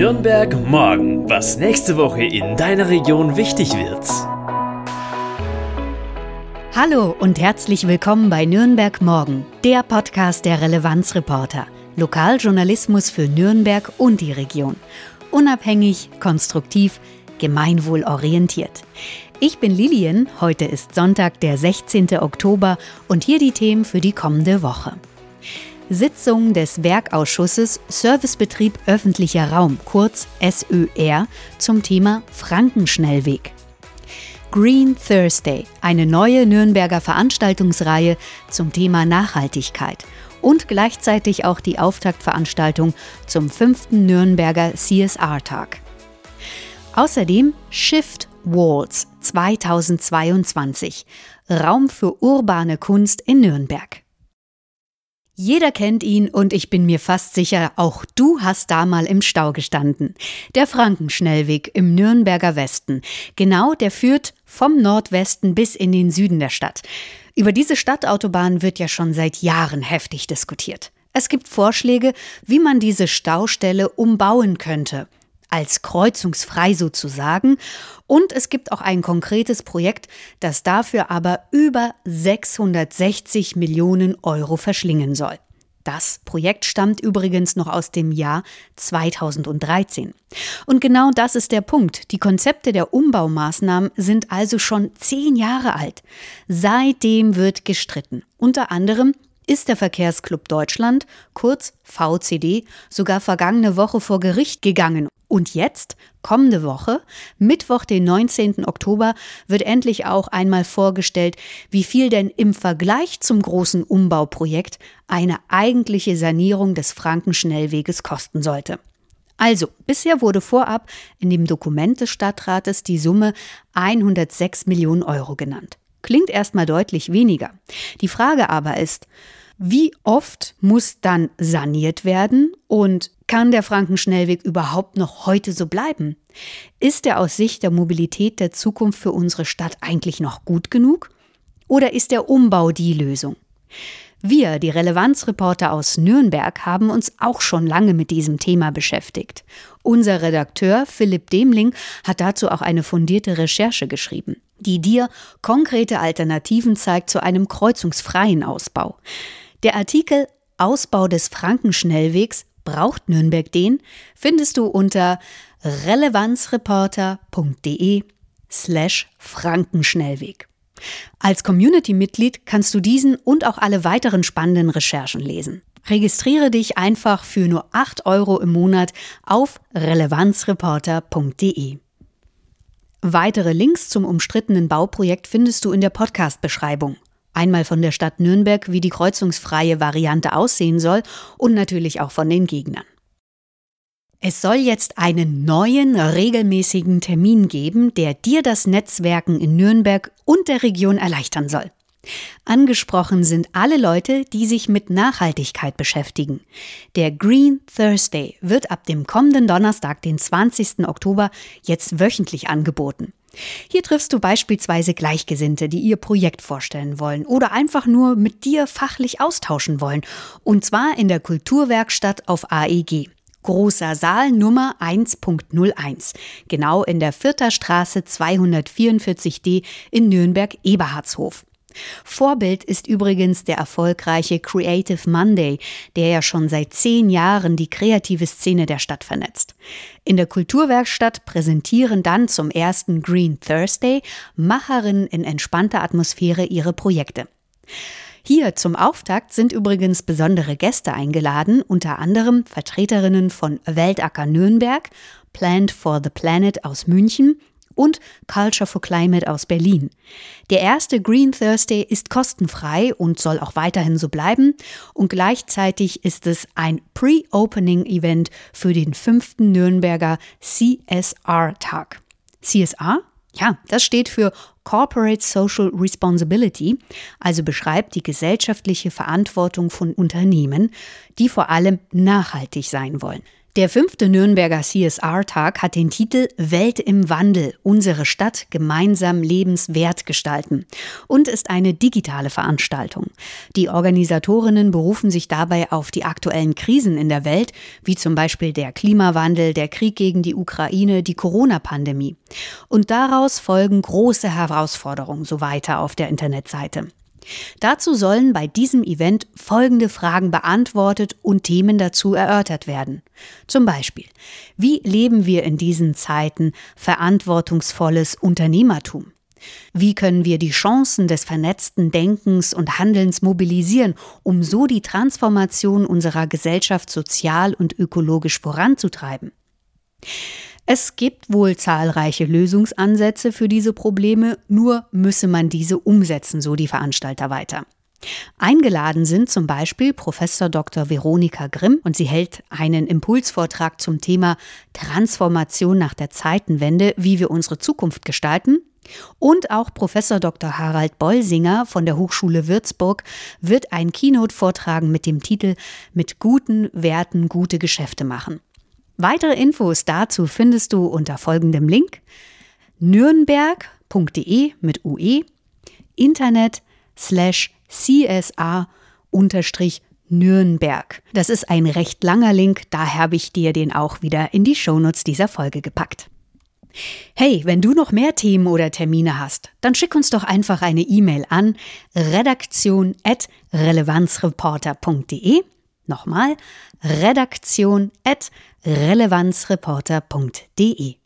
Nürnberg morgen, was nächste Woche in deiner Region wichtig wird. Hallo und herzlich willkommen bei Nürnberg morgen, der Podcast der Relevanzreporter. Lokaljournalismus für Nürnberg und die Region. Unabhängig, konstruktiv, gemeinwohlorientiert. Ich bin Lilien, heute ist Sonntag, der 16. Oktober und hier die Themen für die kommende Woche. Sitzung des Werkausschusses Servicebetrieb öffentlicher Raum, kurz SÖR, zum Thema Frankenschnellweg. Green Thursday, eine neue Nürnberger Veranstaltungsreihe zum Thema Nachhaltigkeit und gleichzeitig auch die Auftaktveranstaltung zum fünften Nürnberger CSR-Tag. Außerdem Shift Walls 2022, Raum für urbane Kunst in Nürnberg. Jeder kennt ihn und ich bin mir fast sicher, auch du hast da mal im Stau gestanden. Der Frankenschnellweg im Nürnberger Westen. Genau, der führt vom Nordwesten bis in den Süden der Stadt. Über diese Stadtautobahn wird ja schon seit Jahren heftig diskutiert. Es gibt Vorschläge, wie man diese Staustelle umbauen könnte als kreuzungsfrei sozusagen. Und es gibt auch ein konkretes Projekt, das dafür aber über 660 Millionen Euro verschlingen soll. Das Projekt stammt übrigens noch aus dem Jahr 2013. Und genau das ist der Punkt. Die Konzepte der Umbaumaßnahmen sind also schon zehn Jahre alt. Seitdem wird gestritten. Unter anderem ist der Verkehrsclub Deutschland, kurz VCD, sogar vergangene Woche vor Gericht gegangen. Und jetzt, kommende Woche, Mittwoch, den 19. Oktober, wird endlich auch einmal vorgestellt, wie viel denn im Vergleich zum großen Umbauprojekt eine eigentliche Sanierung des Frankenschnellweges kosten sollte. Also, bisher wurde vorab in dem Dokument des Stadtrates die Summe 106 Millionen Euro genannt. Klingt erstmal deutlich weniger. Die Frage aber ist, wie oft muss dann saniert werden und kann der Frankenschnellweg überhaupt noch heute so bleiben? Ist er aus Sicht der Mobilität der Zukunft für unsere Stadt eigentlich noch gut genug? Oder ist der Umbau die Lösung? Wir, die Relevanzreporter aus Nürnberg, haben uns auch schon lange mit diesem Thema beschäftigt. Unser Redakteur Philipp Demling hat dazu auch eine fundierte Recherche geschrieben, die dir konkrete Alternativen zeigt zu einem kreuzungsfreien Ausbau. Der Artikel Ausbau des Frankenschnellwegs braucht Nürnberg den findest du unter relevanzreporter.de slash Frankenschnellweg. Als Community-Mitglied kannst du diesen und auch alle weiteren spannenden Recherchen lesen. Registriere dich einfach für nur 8 Euro im Monat auf relevanzreporter.de. Weitere Links zum umstrittenen Bauprojekt findest du in der Podcast-Beschreibung. Einmal von der Stadt Nürnberg, wie die kreuzungsfreie Variante aussehen soll und natürlich auch von den Gegnern. Es soll jetzt einen neuen, regelmäßigen Termin geben, der dir das Netzwerken in Nürnberg und der Region erleichtern soll. Angesprochen sind alle Leute, die sich mit Nachhaltigkeit beschäftigen. Der Green Thursday wird ab dem kommenden Donnerstag, den 20. Oktober, jetzt wöchentlich angeboten. Hier triffst du beispielsweise Gleichgesinnte, die ihr Projekt vorstellen wollen oder einfach nur mit dir fachlich austauschen wollen. Und zwar in der Kulturwerkstatt auf AEG. Großer Saal Nummer 1.01, genau in der Vierter Straße 244d in Nürnberg-Eberhardshof. Vorbild ist übrigens der erfolgreiche Creative Monday, der ja schon seit zehn Jahren die kreative Szene der Stadt vernetzt. In der Kulturwerkstatt präsentieren dann zum ersten Green Thursday Macherinnen in entspannter Atmosphäre ihre Projekte. Hier zum Auftakt sind übrigens besondere Gäste eingeladen, unter anderem Vertreterinnen von Weltacker Nürnberg, Plant for the Planet aus München und Culture for Climate aus Berlin. Der erste Green Thursday ist kostenfrei und soll auch weiterhin so bleiben und gleichzeitig ist es ein Pre-Opening-Event für den fünften Nürnberger CSR-Tag. CSR? Ja, das steht für Corporate Social Responsibility, also beschreibt die gesellschaftliche Verantwortung von Unternehmen, die vor allem nachhaltig sein wollen. Der fünfte Nürnberger CSR-Tag hat den Titel Welt im Wandel, unsere Stadt gemeinsam lebenswert gestalten und ist eine digitale Veranstaltung. Die Organisatorinnen berufen sich dabei auf die aktuellen Krisen in der Welt, wie zum Beispiel der Klimawandel, der Krieg gegen die Ukraine, die Corona-Pandemie. Und daraus folgen große Herausforderungen, so weiter auf der Internetseite. Dazu sollen bei diesem Event folgende Fragen beantwortet und Themen dazu erörtert werden. Zum Beispiel, wie leben wir in diesen Zeiten verantwortungsvolles Unternehmertum? Wie können wir die Chancen des vernetzten Denkens und Handelns mobilisieren, um so die Transformation unserer Gesellschaft sozial und ökologisch voranzutreiben? Es gibt wohl zahlreiche Lösungsansätze für diese Probleme, nur müsse man diese umsetzen, so die Veranstalter weiter. Eingeladen sind zum Beispiel Professor Dr. Veronika Grimm und sie hält einen Impulsvortrag zum Thema Transformation nach der Zeitenwende, wie wir unsere Zukunft gestalten. Und auch Professor Dr. Harald Bollsinger von der Hochschule Würzburg wird ein Keynote vortragen mit dem Titel Mit guten Werten gute Geschäfte machen. Weitere Infos dazu findest du unter folgendem Link nürnberg.de mit UE Internet slash CSA unterstrich Nürnberg. Das ist ein recht langer Link, daher habe ich dir den auch wieder in die Shownotes dieser Folge gepackt. Hey, wenn du noch mehr Themen oder Termine hast, dann schick uns doch einfach eine E-Mail an redaktion@relevanzreporter.de Nochmal redaktion at relevanzreporter.de.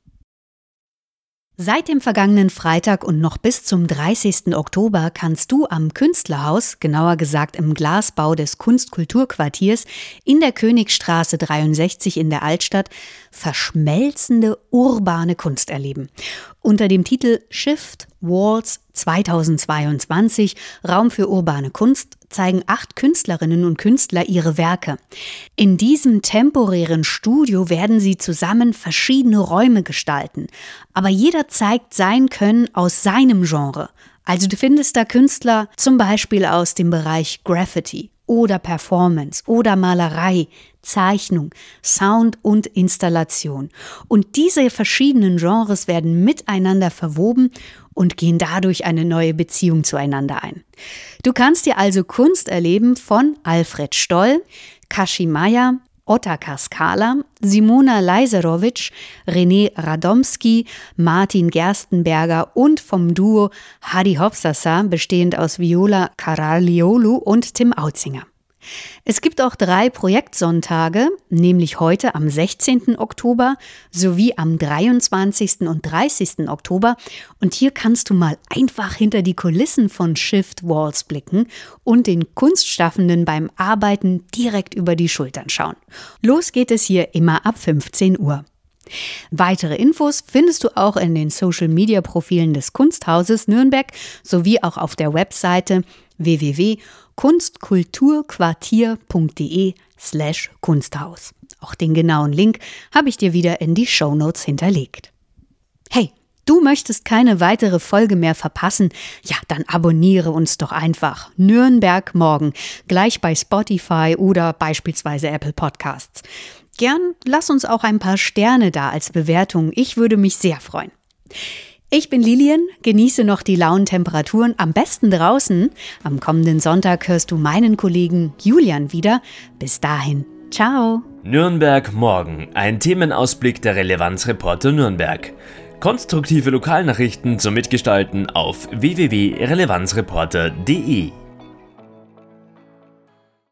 Seit dem vergangenen Freitag und noch bis zum 30. Oktober kannst du am Künstlerhaus, genauer gesagt im Glasbau des Kunstkulturquartiers in der Königstraße 63 in der Altstadt, verschmelzende urbane Kunst erleben. Unter dem Titel Shift Walls 2022 Raum für urbane Kunst zeigen acht Künstlerinnen und Künstler ihre Werke. In diesem temporären Studio werden sie zusammen verschiedene Räume gestalten, aber jeder zeigt sein Können aus seinem Genre. Also du findest da Künstler zum Beispiel aus dem Bereich Graffiti oder Performance oder Malerei, Zeichnung, Sound und Installation. Und diese verschiedenen Genres werden miteinander verwoben und gehen dadurch eine neue Beziehung zueinander ein. Du kannst dir also Kunst erleben von Alfred Stoll, Kashi Maya, Otta Kaskala, Simona Leiserowitsch, René Radomski, Martin Gerstenberger und vom Duo Hadi Hopsasa, bestehend aus Viola Caraliolu und Tim Autzinger. Es gibt auch drei Projektsonntage, nämlich heute am 16. Oktober sowie am 23. und 30. Oktober. Und hier kannst du mal einfach hinter die Kulissen von Shift Walls blicken und den Kunstschaffenden beim Arbeiten direkt über die Schultern schauen. Los geht es hier immer ab 15 Uhr. Weitere Infos findest du auch in den Social Media Profilen des Kunsthauses Nürnberg sowie auch auf der Webseite www.kunstkulturquartier.de slash Kunsthaus. Auch den genauen Link habe ich dir wieder in die Show Notes hinterlegt. Hey, du möchtest keine weitere Folge mehr verpassen? Ja, dann abonniere uns doch einfach. Nürnberg morgen, gleich bei Spotify oder beispielsweise Apple Podcasts. Gern lass uns auch ein paar Sterne da als Bewertung. Ich würde mich sehr freuen. Ich bin Lilian, genieße noch die lauen Temperaturen, am besten draußen. Am kommenden Sonntag hörst du meinen Kollegen Julian wieder. Bis dahin, ciao. Nürnberg morgen, ein Themenausblick der Relevanzreporter Nürnberg. Konstruktive Lokalnachrichten zum Mitgestalten auf www.relevanzreporter.de